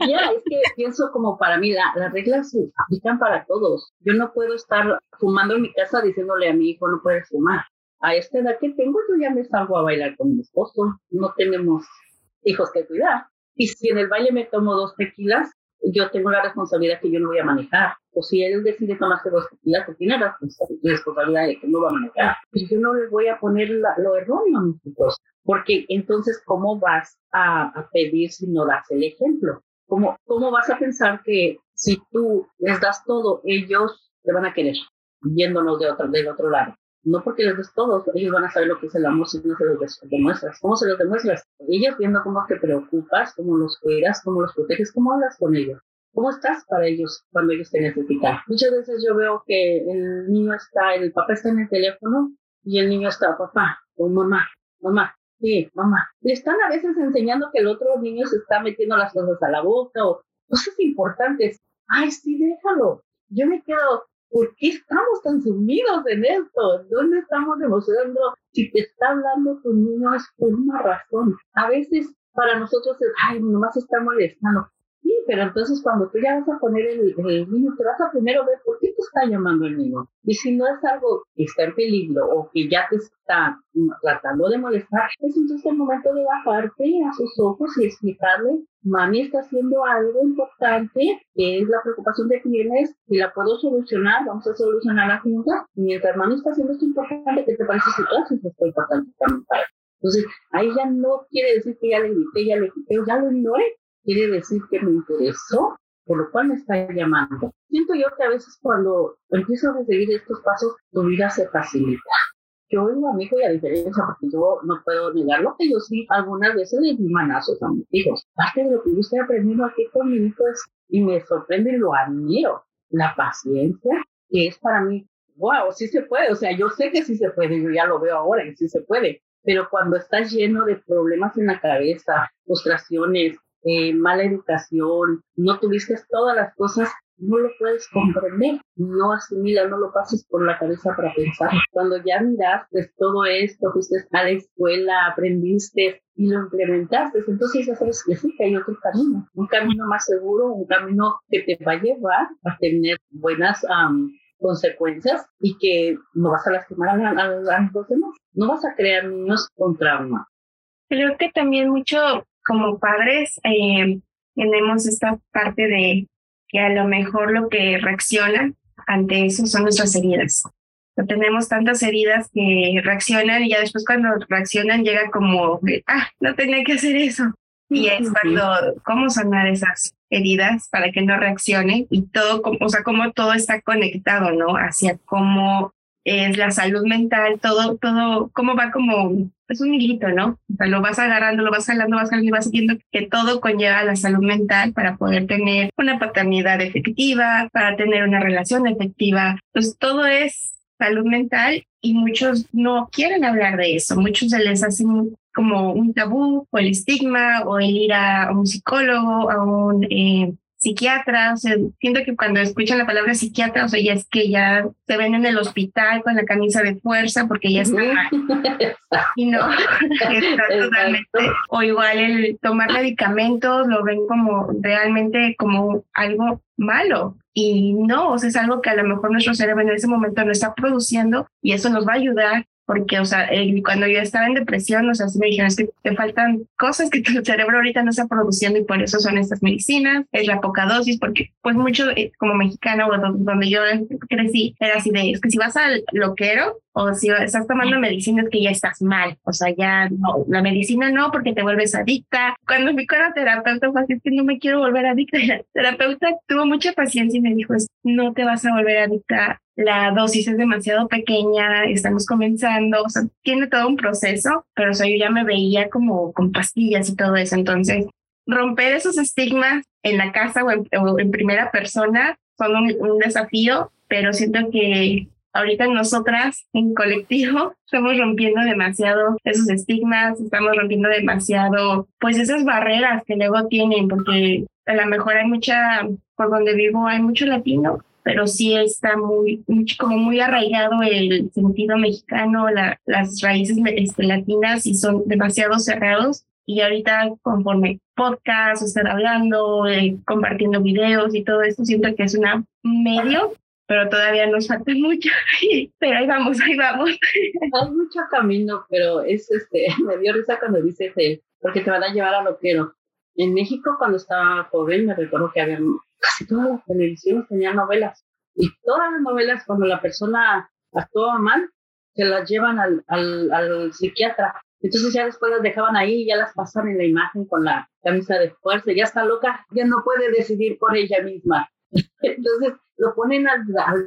Ya, es que pienso como para mí, las reglas se aplican para todos. Yo no puedo estar fumando en mi casa diciéndole a mi hijo, no puedes fumar. A esta edad que tengo, yo ya me salgo a bailar con mi esposo. No tenemos hijos que cuidar. Y si en el baile me tomo dos tequilas, yo tengo la responsabilidad que yo no voy a manejar. O si él decide tomarse dos tequilas, pues tiene la responsabilidad de que no va a manejar. Yo no le voy a poner lo erróneo a mis hijos. Porque entonces, ¿cómo vas a, pedir si no das el ejemplo? ¿Cómo, ¿Cómo vas a pensar que si tú les das todo, ellos te van a querer, viéndonos de otro, del otro lado? No porque les des todo, ellos van a saber lo que es el amor si no se los demuestras. ¿Cómo se los demuestras? Ellos viendo cómo te preocupas, cómo los cuidas, cómo los proteges, cómo hablas con ellos. ¿Cómo estás para ellos cuando ellos te necesitan? Muchas veces yo veo que el niño está, el papá está en el teléfono y el niño está, papá o mamá, mamá, sí, mamá. Le están a veces enseñando que el otro niño se está metiendo las cosas a la boca o cosas importantes. Ay, sí, déjalo. Yo me quedo, ¿Por qué estamos tan sumidos en esto? ¿Dónde estamos demostrando si te está hablando tu niño es por una razón? A veces para nosotros es, ay, nomás está molestando. Sí, pero entonces cuando tú ya vas a poner el, niño, te vas a primero ver por qué te está llamando el niño. Y si no es algo que está en peligro o que ya te está tratando de molestar, es entonces el momento de bajarte a sus ojos y explicarle, mami está haciendo algo importante, que es la preocupación que tienes, y la puedo solucionar, vamos a solucionarla juntas. Y mientras mami está haciendo esto importante, ¿qué te parece si tú haces esto importante también para entonces, ahí ya no quiere decir que ya le grité, ya le quité, ya lo ignoré, quiere decir que me interesó, por lo cual me está llamando. Siento yo que a veces cuando empiezo a seguir estos pasos, tu vida se facilita. Yo oigo a mi hijo y a diferencia, porque yo no puedo negarlo, que yo sí algunas veces le di manazos a mis hijos. Parte de lo que yo estoy aprendiendo aquí con mi hijo es, y me sorprende y lo admiro, la paciencia, que es para mí, wow, sí se puede, o sea, yo sé que sí se puede, yo ya lo veo ahora que sí se puede, pero cuando estás lleno de problemas en la cabeza, frustraciones, eh, mala educación, no tuviste todas las cosas, no lo puedes comprender, no asimilas, no lo pases por la cabeza para pensar. Cuando ya miraste todo esto, fuiste a la escuela, aprendiste y lo implementaste, entonces ya sabes que sí, que hay otro camino, un camino más seguro, un camino que te va a llevar a tener buenas consecuencias y que no vas a lastimar a, los demás. No vas a crear niños con trauma. Creo que también mucho como padres eh, tenemos esta parte de que a lo mejor lo que reacciona ante eso son nuestras heridas. tenemos tantas heridas que reaccionan y ya después cuando reaccionan llega como, ah, no tenía que hacer eso. Y es cuando, ¿cómo sanar esas heridas para que no reaccionen? Y todo, o sea, cómo todo está conectado, ¿no? Hacia cómo es la salud mental, todo, todo, cómo va como, es un hilito, ¿no? O sea, lo vas agarrando, lo vas jalando, vas jalando y vas viendo que todo conlleva la salud mental para poder tener una paternidad efectiva, para tener una relación efectiva. Pues todo es salud mental y muchos no quieren hablar de eso. Muchos se les hace como un tabú o el estigma o el ir a, un psicólogo, a un eh, psiquiatra. O sea, siento que cuando escuchan la palabra psiquiatra, o sea, ya es que ya se ven en el hospital con la camisa de fuerza porque ya está mal. *laughs* y no, *laughs* totalmente. O igual el tomar medicamentos lo ven como realmente como algo malo. Y no, o sea, es algo que a lo mejor nuestro cerebro en ese momento no está produciendo y eso nos va a ayudar porque, o sea, cuando yo estaba en depresión, o sea, me dijeron, es que te faltan cosas que tu cerebro ahorita no está produciendo y por eso son estas medicinas, es la poca dosis, porque pues mucho, eh, como mexicana o donde yo crecí, era así de, es que si vas al loquero, o si estás tomando medicina es que ya estás mal, o sea, ya no, la medicina no porque te vuelves adicta. Cuando fui con la terapeuta fue así, es que no me quiero volver adicta. *laughs* La terapeuta tuvo mucha paciencia y me dijo, no te vas a volver adicta, la dosis es demasiado pequeña, estamos comenzando, o sea, tiene todo un proceso, pero o sea, yo ya me veía como con pastillas y todo eso, entonces romper esos estigmas en la casa o en, primera persona son un desafío, pero siento que ahorita nosotras en colectivo *laughs* estamos rompiendo demasiado esos estigmas, estamos rompiendo demasiado, pues esas barreras que luego tienen, porque a lo mejor hay mucha, por donde vivo hay mucho latino, pero sí está muy, como muy arraigado el sentido mexicano, la, las raíces este, latinas y son demasiado cerrados. Y ahorita conforme podcast, estar hablando, eh, compartiendo videos y todo esto, siento que es una medio pero todavía nos falta *laughs* mucho. pero ahí vamos, ahí vamos. Hay mucho camino, pero es este, *laughs* me dio risa cuando dices, eh, porque te van a llevar a loquero. En México, cuando estaba joven, me recuerdo que había casi todas las televisiones tenían novelas. Y todas las novelas, cuando la persona actuaba mal, se las llevan al, al, al psiquiatra. Entonces ya después las dejaban ahí, ya las pasan en la imagen con la camisa de fuerza, ya está loca, ya no puede decidir por ella misma. *laughs* Entonces lo ponen al,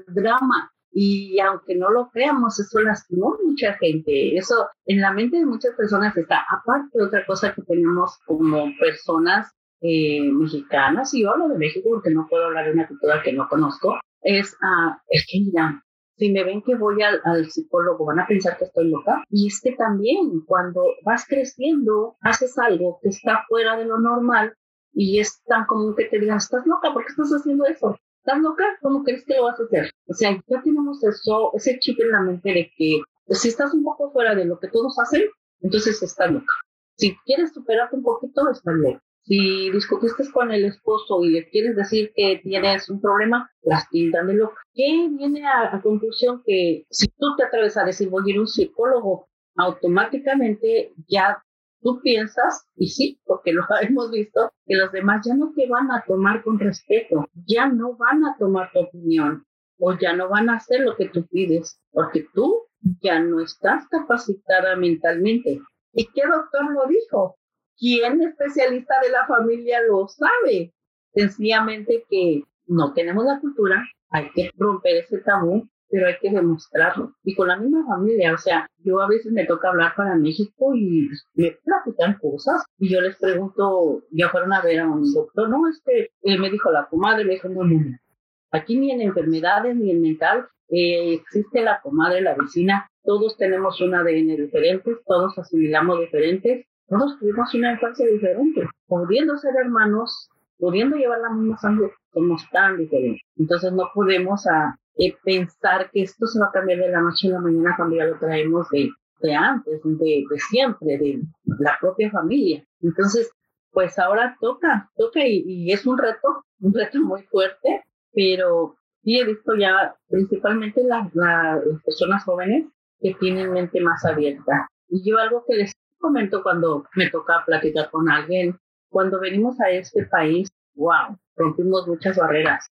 drama y aunque no lo creamos, eso lastimó mucha gente. Eso en la mente de muchas personas está. Aparte, otra cosa que tenemos como personas eh, mexicanas, y yo hablo de México porque no puedo hablar de una cultura que no conozco, es, uh, es que mira, si me ven que voy al, al, psicólogo, van a pensar que estoy loca. Y es que también cuando vas creciendo, haces algo que está fuera de lo normal y es tan común que te digan, estás loca, ¿por qué estás haciendo eso? ¿Estás loca? ¿Cómo crees que lo vas a hacer? O sea, ya tenemos eso, ese chip en la mente de que si estás un poco fuera de lo que todos hacen, entonces estás loca. Si quieres superarte un poquito, estás loca. Si discutiste con el esposo y le quieres decir que tienes un problema, las tildan de loca. ¿Qué viene a, a conclusión? Que si tú te atreves a decir voy a ir a un psicólogo, automáticamente ya tú piensas, y sí, porque lo *laughs* hemos visto, que los demás ya no te van a tomar con respeto, ya no van a tomar tu opinión o ya no van a hacer lo que tú pides, porque tú ya no estás capacitada mentalmente. ¿Y qué doctor lo dijo? ¿Quién especialista de la familia lo sabe? Sencillamente que no tenemos la cultura, hay que romper ese tabú pero hay que demostrarlo. Y con la misma familia, o sea, yo a veces me toca hablar para México y me platican cosas y yo les pregunto, ya fueron a ver a un doctor, no, es que eh, me dijo la comadre, me dijo, no, no, no. Aquí ni en enfermedades ni en mental eh, existe la comadre, la vecina, todos tenemos un ADN diferente, todos asimilamos diferentes, todos tuvimos una infancia diferente, pudiendo ser hermanos, pudiendo llevar la misma sangre, somos tan diferentes. Entonces no podemos a, eh, pensar que esto se va a cambiar de la noche a la mañana cuando ya lo traemos de, de antes, de, de, siempre, de la propia familia. Entonces, pues ahora toca, toca y, y, es un reto, un reto muy fuerte, pero sí he visto ya principalmente las personas jóvenes que tienen mente más abierta. Y yo algo que les comento cuando me toca platicar con alguien, cuando venimos a este país, wow, rompimos muchas barreras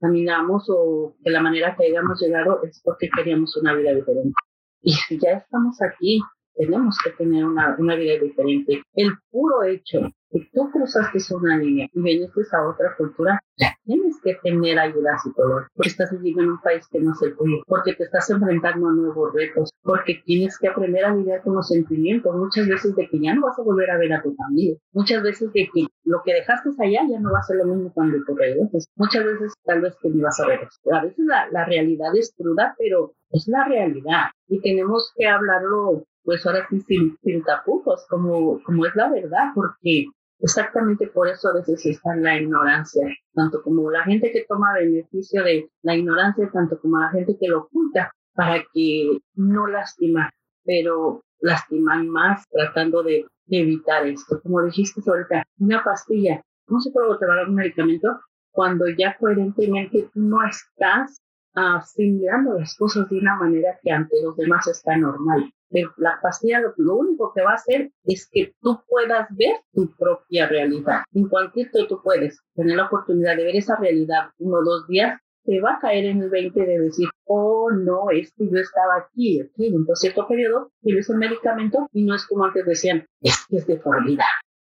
caminamos o de la manera que hayamos llegado es porque queríamos una vida diferente. Y si ya estamos aquí, tenemos que tener una, una vida diferente. El puro hecho si tú cruzaste una línea y viniste a otra cultura, tienes que tener ayuda psicológica, porque estás viviendo en un país que no es el tuyo, porque te estás enfrentando a nuevos retos, porque tienes que aprender a lidiar con los sentimientos, muchas veces de que ya no vas a volver a ver a tu familia, muchas veces de que lo que dejaste allá ya no va a ser lo mismo cuando te regreses, muchas veces tal vez que ni vas a ver. A veces la, la realidad es cruda, pero es la realidad. Y tenemos que hablarlo pues ahora sí sin, sin tapujos, como, como es la verdad, porque Exactamente por eso a veces está la ignorancia, tanto como la gente que toma beneficio de la ignorancia, tanto como la gente que lo oculta para que no lastima, pero lastiman más tratando de, evitar esto. Como dijiste ahorita, una pastilla, no va a dar un medicamento cuando ya coherentemente no estás asimilando las cosas de una manera que ante los demás está normal. La pastilla lo, único que va a hacer es que tú puedas ver tu propia realidad. En cualquier tú puedes tener la oportunidad de ver esa realidad uno o dos días, te va a caer en el 20 de decir, oh no, es que yo estaba aquí, aquí, en un cierto periodo, tienes el medicamento y no es como antes decían, es que es de por vida.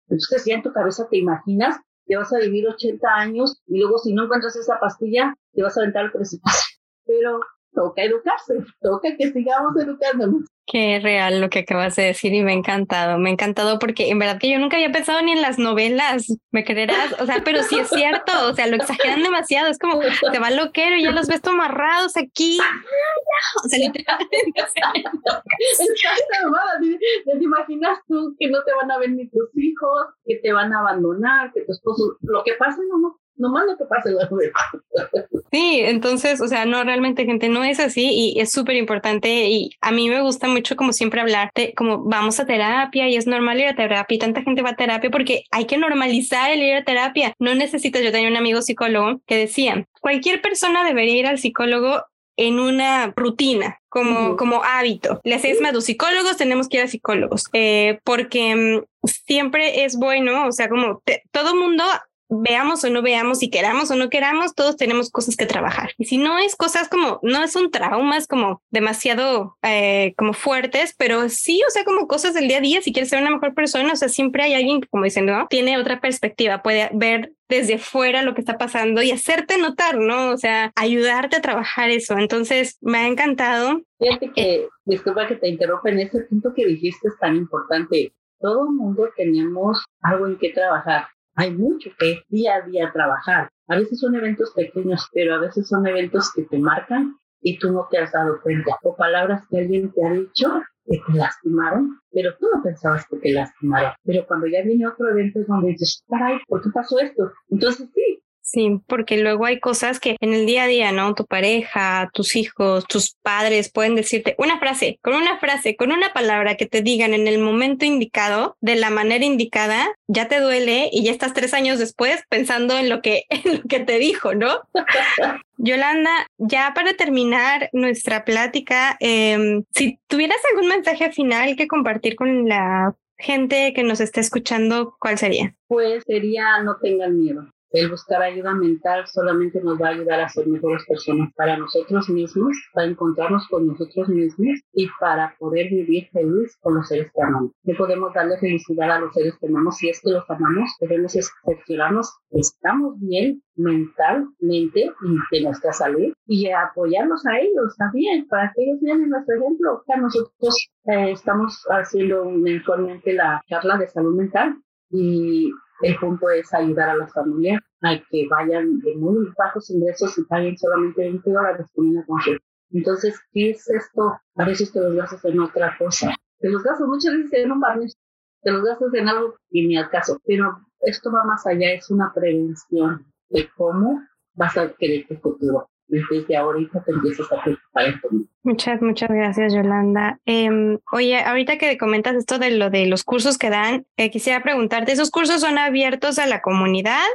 Entonces ya en tu cabeza te imaginas que vas a vivir 80 años y luego si no encuentras esa pastilla, te vas a aventar al precipicio. Pero toca educarse, toca que sigamos educándonos. Qué real lo que acabas de decir y me ha encantado, me ha encantado porque en verdad que yo nunca había pensado ni en las novelas, me creerás, o sea, pero sí es cierto, o sea, lo exageran demasiado, es como te va loquero y ya los ves amarrados aquí. O sea, literalmente. ¿Te imaginas tú que no te van a ver ni tus hijos, que te van a abandonar, que tu esposo, lo que pasa, no, no, nomás lo que pase la Sí, entonces, o sea, no, realmente gente no es así y es súper importante y a mí me gusta mucho como siempre hablarte, como vamos a terapia y es normal ir a terapia y tanta gente va a terapia porque hay que normalizar el ir a terapia. No necesitas, yo tenía un amigo psicólogo que decía, cualquier persona debería ir al psicólogo en una rutina, como, como hábito. Le haces más los psicólogos, tenemos que ir a psicólogos, eh, porque mm, siempre es bueno, o sea, como todo mundo veamos o no veamos, y queramos o no queramos, todos tenemos cosas que trabajar. Y si no es cosas como, no es un trauma, es como demasiado eh, como fuertes, pero sí, o sea, como cosas del día a día, si quieres ser una mejor persona, o sea, siempre hay alguien, como dicen, ¿no? Tiene otra perspectiva, puede ver desde fuera lo que está pasando y hacerte notar, ¿no? O sea, ayudarte a trabajar eso. Entonces, me ha encantado. Fíjate que, disculpa que te interrumpa, en ese punto que dijiste es tan importante. Todo el mundo tenemos algo en que trabajar hay mucho que día a día trabajar. A veces son eventos pequeños, pero a veces son eventos que te marcan y tú no te has dado cuenta. O palabras que alguien te ha dicho que te lastimaron, pero tú no pensabas que te lastimaron. Pero cuando ya viene otro evento donde dices, caray, ¿por qué pasó esto? Entonces sí, Sí, porque luego hay cosas que en el día a día, ¿no? Tu pareja, tus hijos, tus padres pueden decirte una frase, con una frase, con una palabra que te digan en el momento indicado, de la manera indicada, ya te duele y ya estás tres años después pensando en lo que, *laughs* en lo que te dijo, ¿no? *laughs* Yolanda, ya para terminar nuestra plática, em, si tuvieras algún mensaje final que compartir con la gente que nos está escuchando, ¿cuál sería? Pues sería no tengan miedo. El buscar ayuda mental solamente nos va a ayudar a ser mejores personas para nosotros mismos, para encontrarnos con nosotros mismos y para poder vivir feliz con los seres que amamos. Que podemos darle felicidad a los seres que amamos si es que los amamos, debemos excepcionarnos, estamos bien mentalmente y de nuestra salud y apoyarnos a ellos también para que ellos vean nuestro ejemplo. nosotros eh, estamos haciendo mensualmente la charla de salud mental y el punto es ayudar a las familias a que vayan de muy bajos ingresos y paguen solamente 20 dólares por una consulta. Entonces, ¿qué es esto? A veces te los gastas en otra cosa. Te los gastas muchas veces en un barrio, te los gastas en algo y ni al caso. Pero esto va más allá, es una prevención de cómo vas a querer tu futuro desde ahorita te empiezas a preocupar Muchas, muchas gracias, Yolanda. Em, oye, ahorita que comentas esto de lo de los cursos que dan, eh, quisiera preguntarte, ¿esos cursos son abiertos a la comunidad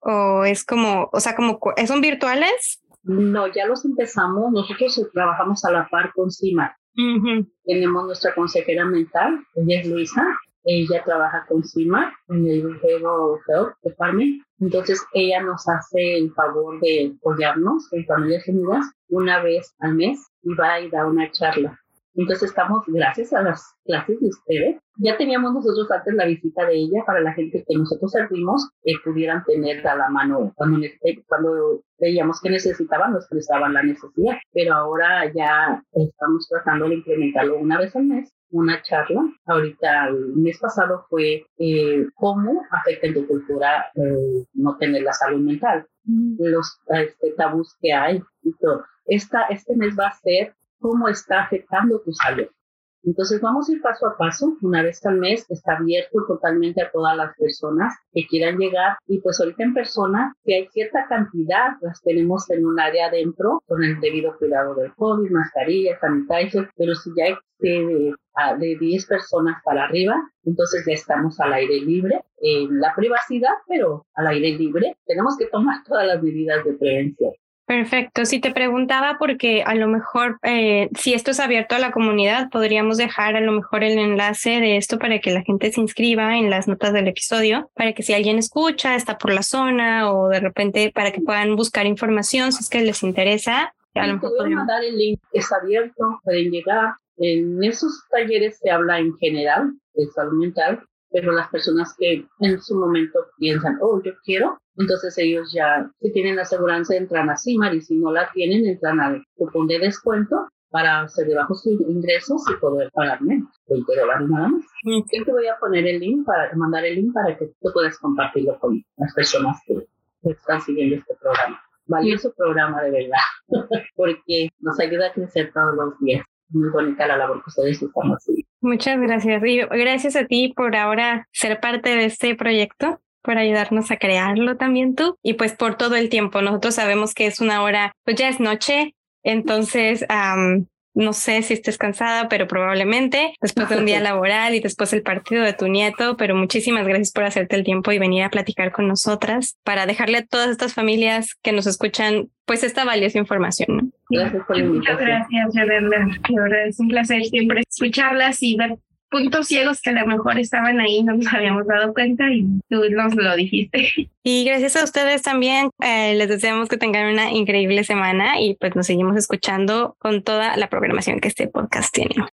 o es como, o sea, como, son virtuales? No, ya los empezamos. Nosotros trabajamos a la par con CIMA. Tenemos nuestra consejera mental, ella es Luisa, ella trabaja con CIMA en el Behavioral Health Department. Entonces ella nos hace el favor de apoyarnos en Familias Unidas una vez al mes y va y da una charla. Entonces estamos, gracias a las clases de ustedes, ya teníamos nosotros antes la visita de ella para la gente que nosotros servimos, que pudieran tener a la mano cuando, cuando veíamos que necesitaban, nos prestaban la necesidad. Pero ahora ya estamos tratando de implementarlo una vez al mes una charla. Ahorita el mes pasado fue eh, cómo afecta en tu cultura eh, no tener la salud mental, los este, tabús que hay y todo. Esta, este mes va a ser cómo está afectando tu salud. Entonces vamos a ir paso a paso, una vez al mes, está abierto totalmente a todas las personas que quieran llegar y pues ahorita en persona, si hay cierta cantidad, las tenemos en un área adentro con el debido cuidado del COVID, mascarillas, sanitizer, pero si ya hay de, de 10 personas para arriba, entonces ya estamos al aire libre, en la privacidad, pero al aire libre, tenemos que tomar todas las medidas de prevención. Perfecto. Si te preguntaba porque a lo mejor eh, si esto es abierto a la comunidad, podríamos dejar a lo mejor el enlace de esto para que la gente se inscriba en las notas del episodio, para que si alguien escucha, está por la zona o de repente para que puedan buscar información si es que les interesa. A lo mejor mandar el link, es abierto, pueden llegar. En esos talleres se habla en general de salud mental, pero las personas que en su momento piensan, oh, yo quiero, entonces ellos ya, si tienen la aseguranza, entran a CIMAR y si no la tienen, entran al cupón de descuento para hacer de bajos ingresos y poder pagar menos, 20 dólares nada más. Yo te voy a poner el link para mandar el link para que tú puedas compartirlo con las personas que están siguiendo este programa. Valioso programa de verdad, *laughs* porque nos ayuda a crecer todos los días. Muy bonita la labor que ustedes están haciendo. Muchas gracias. Y gracias a ti por ahora ser parte de este proyecto, por ayudarnos a crearlo también tú y pues por todo el tiempo. Nosotros sabemos que es una hora, pues ya es noche, entonces no sé si estés cansada, pero probablemente después de un día *laughs* laboral y después el partido de tu nieto, pero muchísimas gracias por hacerte el tiempo y venir a platicar con nosotras para dejarle a todas estas familias que nos escuchan pues esta valiosa información. Gracias por Muchas gracias, verdad es un placer siempre escucharlas y ver puntos ciegos que a lo mejor estaban ahí, no nos habíamos dado cuenta y tú nos lo dijiste. Y gracias a ustedes también, eh, les deseamos que tengan una increíble semana y pues nos seguimos escuchando con toda la programación que este podcast tiene.